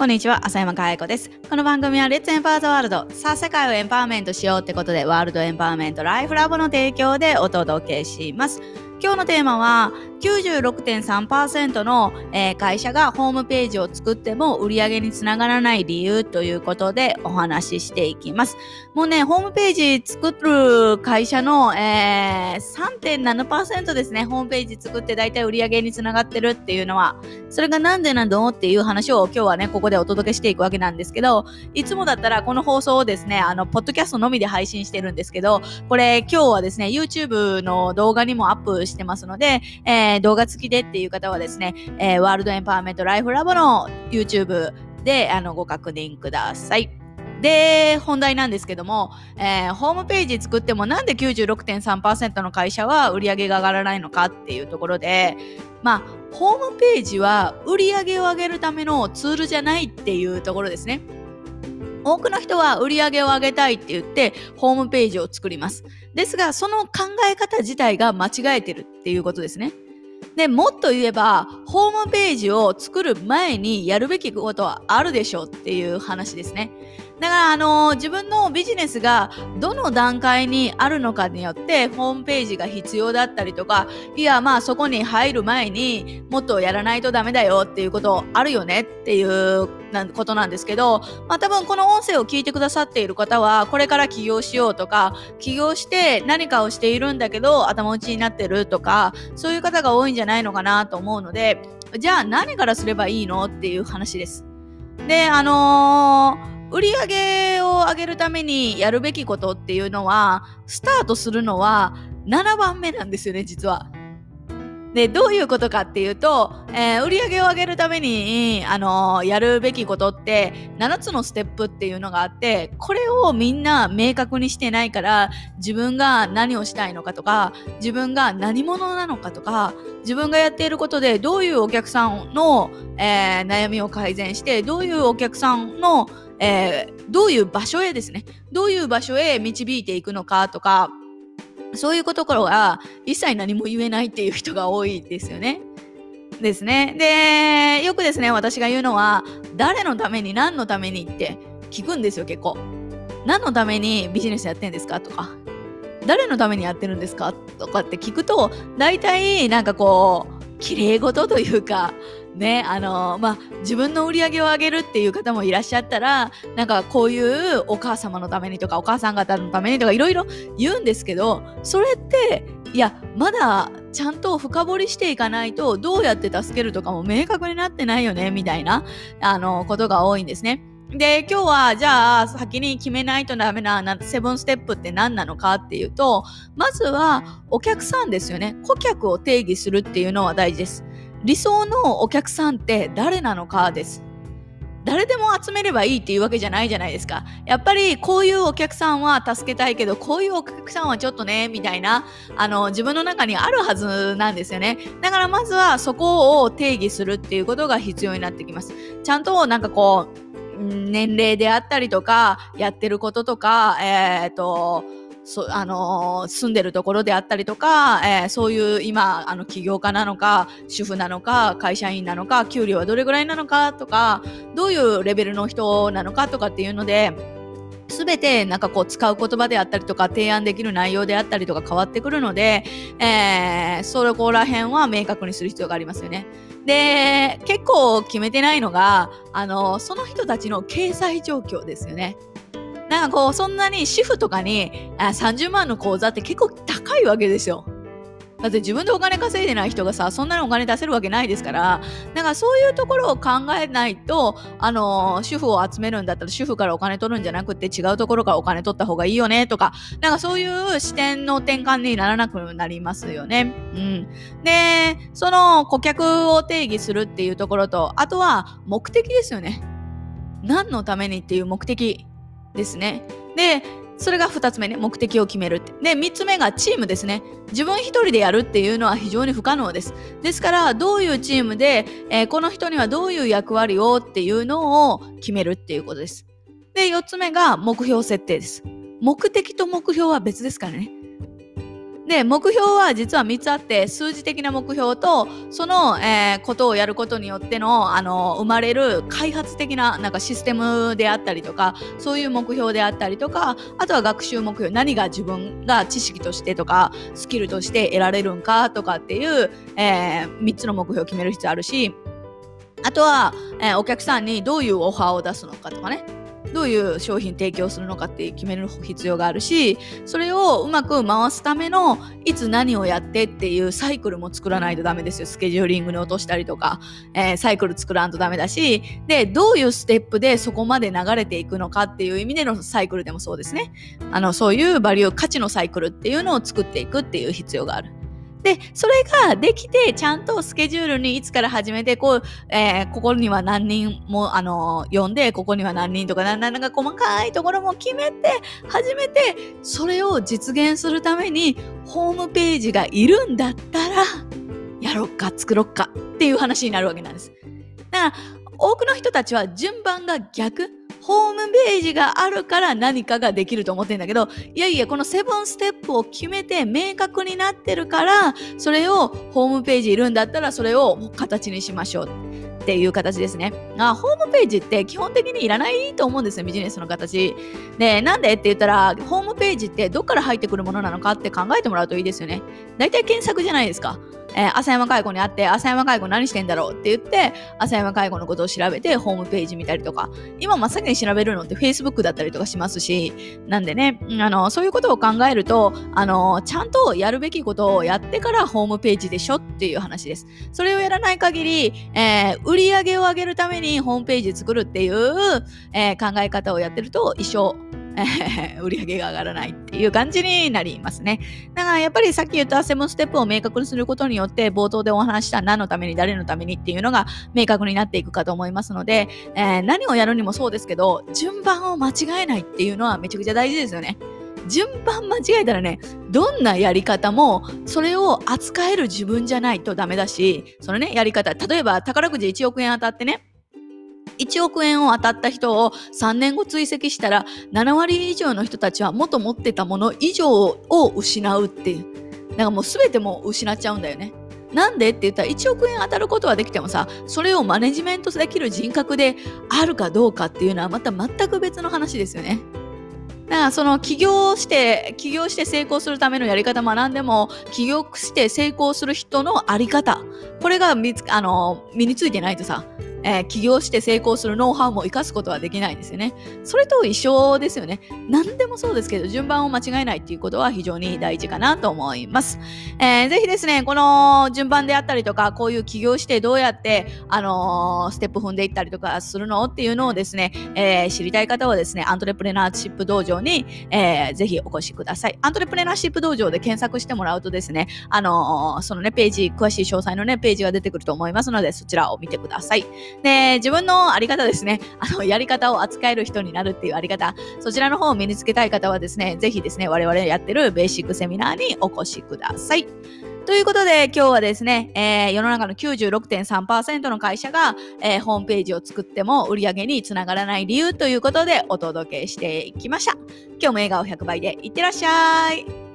こんにちは、浅山かや子です。この番組は Let's Empower the World さあ世界をエンパワーメントしようってことでワールドエンパワーメントライフラボの提供でお届けします。今日のテーマは96.3%の、えー、会社がホームページを作っても売り上げにつながらない理由ということでお話ししていきます。もうね、ホームページ作る会社の、えー、3.7%ですね、ホームページ作って大体売り上げにつながってるっていうのは、それがなんでなのっていう話を今日はね、ここでお届けしていくわけなんですけど、いつもだったらこの放送をですね、あの、ポッドキャストのみで配信してるんですけど、これ今日はですね、YouTube の動画にもアップしてますので、えー、え動画付きでっていう方はですね、えー、ワールドエンパワーメントライフラボの YouTube であのご確認ください。で、本題なんですけども、えー、ホームページ作ってもなんで96.3%の会社は売り上げが上がらないのかっていうところで、まあ、ホームページは売り上げを上げるためのツールじゃないっていうところですね。多くの人は売り上げを上げたいって言ってホームページを作ります。ですが、その考え方自体が間違えてるっていうことですね。で、もっと言えば、ホームページを作る前にやるべきことはあるでしょうっていう話ですね。だから、あのー、自分のビジネスがどの段階にあるのかによって、ホームページが必要だったりとか、いや、まあそこに入る前にもっとやらないとダメだよっていうことあるよねっていうことなんですけど、まあ多分この音声を聞いてくださっている方は、これから起業しようとか、起業して何かをしているんだけど、頭打ちになってるとか、そういう方が多いんじゃじゃないのかなと思うので、じゃあ何からすればいいのっていう話です。で、あのー売り上げを上げるためにやるべきことっていうのは、スタートするのは7番目なんですよね、実は。で、どういうことかっていうと、えー、売り上げを上げるために、あのー、やるべきことって、7つのステップっていうのがあって、これをみんな明確にしてないから、自分が何をしたいのかとか、自分が何者なのかとか、自分がやっていることでどういうお客さんの、えー、悩みを改善して、どういうお客さんの、えどういう場所へですね、どういう場所へ導いていくのかとか、そういうところが一切何も言えないっていう人が多いですよね。ですね。で、よくですね、私が言うのは、誰のために何のためにって聞くんですよ、結構。何のためにビジネスやってんですか？とか。誰のためにやってるんですか？とかって聞くと、大体なんかこう、綺麗事というか、ね、あのまあ、自分の売り上げを上げるっていう方もいらっしゃったら、なんかこういうお母様のためにとか、お母さん方のためにとかいろいろ言うんですけど、それって、いや、まだちゃんと深掘りしていかないと、どうやって助けるとかも明確になってないよね、みたいな、あの、ことが多いんですね。で、今日はじゃあ先に決めないとダメなセブンステップって何なのかっていうと、まずはお客さんですよね。顧客を定義するっていうのは大事です。理想のお客さんって誰なのかです。誰でも集めればいいっていうわけじゃないじゃないですか。やっぱりこういうお客さんは助けたいけど、こういうお客さんはちょっとね、みたいな、あの、自分の中にあるはずなんですよね。だからまずはそこを定義するっていうことが必要になってきます。ちゃんとなんかこう、年齢であったりとか、やってることとか、えっ、ー、と、そあのー、住んでるところであったりとか、えー、そういう今あの起業家なのか主婦なのか会社員なのか給料はどれぐらいなのかとかどういうレベルの人なのかとかっていうので全てなんかこう使う言葉であったりとか提案できる内容であったりとか変わってくるので、えー、そこら辺は明確にする必要がありますよね。で、結構決めてないのが、あの、その人たちの経済状況ですよね。なんかこう、そんなに主婦とかにあ30万の口座って結構高いわけですよ。だって自分でお金稼いでない人がさ、そんなにお金出せるわけないですから、だかそういうところを考えないと、あの、主婦を集めるんだったら主婦からお金取るんじゃなくて違うところからお金取った方がいいよねとか、なんかそういう視点の転換にならなくなりますよね。うん。で、その顧客を定義するっていうところと、あとは目的ですよね。何のためにっていう目的ですね。で、それが2つ目ね、目的を決めるって。で、3つ目がチームですね。自分1人でやるっていうのは非常に不可能です。ですから、どういうチームで、えー、この人にはどういう役割をっていうのを決めるっていうことです。で、4つ目が目標設定です。目的と目標は別ですからね。で、目標は実は3つあって、数字的な目標と、その、えー、ことをやることによっての、あの、生まれる開発的な、なんかシステムであったりとか、そういう目標であったりとか、あとは学習目標、何が自分が知識としてとか、スキルとして得られるんかとかっていう、えー、3つの目標を決める必要あるし、あとは、えー、お客さんにどういうオファーを出すのかとかね。どういう商品提供するのかって決める必要があるしそれをうまく回すためのいつ何をやってっていうサイクルも作らないとダメですよスケジューリングに落としたりとか、えー、サイクル作らんとダメだしでどういうステップでそこまで流れていくのかっていう意味でのサイクルでもそうですねあのそういうバリュー価値のサイクルっていうのを作っていくっていう必要がある。で、それができて、ちゃんとスケジュールにいつから始めて、こう、えー、ここには何人も、あの、呼んで、ここには何人とか、なんか細かいところも決めて、始めて、それを実現するために、ホームページがいるんだったら、やろっか、作ろっかっていう話になるわけなんです。だから、多くの人たちは順番が逆。ホームページがあるから何かができると思ってんだけど、いやいや、このセブンステップを決めて明確になってるから、それをホームページいるんだったらそれを形にしましょう。っていう形ですね。あ、ホームページって基本的にいらないと思うんですよ、ビジネスの形。で、なんでって言ったら、ホームページってどっから入ってくるものなのかって考えてもらうといいですよね。大体検索じゃないですか。えー、浅山介護に会って、浅山介護何してんだろうって言って、浅山介護のことを調べて、ホームページ見たりとか、今真っ先に調べるのって Facebook だったりとかしますし、なんでね、あの、そういうことを考えると、あの、ちゃんとやるべきことをやってからホームページでしょっていう話です。それをやらない限り、えー、売り上げを上げるためにホームページ作るっていう、えー、考え方をやってると一生 売り上げが上がらないっていう感じになりますね。だからやっぱりさっき言ったセブンステップを明確にすることによって冒頭でお話した何のために誰のためにっていうのが明確になっていくかと思いますので、えー、何をやるにもそうですけど順番を間違えないっていうのはめちゃくちゃ大事ですよね。順番間違えたらね、どんなやり方も、それを扱える自分じゃないとダメだし、そのね、やり方、例えば宝くじ1億円当たってね、1億円を当たった人を3年後追跡したら7割以上の人たちは元持ってたもの以上を失うっていう。だかもう全ても失っちゃうんだよね。なんでって言ったら1億円当たることはできてもさそれをマネジメントできる人格であるかどうかっていうのはまた全く別の話ですよね。だからその起業して起業して成功するためのやり方学んでも起業して成功する人のあり方これがあの身についてないとさえー、起業して成功するノウハウも活かすことはできないんですよね。それと一緒ですよね。何でもそうですけど、順番を間違えないっていうことは非常に大事かなと思います。えー、ぜひですね、この順番であったりとか、こういう起業してどうやって、あのー、ステップ踏んでいったりとかするのっていうのをですね、えー、知りたい方はですね、アントレプレナーシップ道場に、えー、ぜひお越しください。アントレプレナーシップ道場で検索してもらうとですね、あのー、そのね、ページ、詳しい詳細のね、ページが出てくると思いますので、そちらを見てください。で、自分のあり方ですね、あの、やり方を扱える人になるっていうあり方、そちらの方を身につけたい方はですね、ぜひですね、我々やってるベーシックセミナーにお越しください。ということで、今日はですね、えー、世の中の96.3%の会社が、えー、ホームページを作っても売り上げにつながらない理由ということでお届けしていきました。今日も笑顔100倍でいってらっしゃい。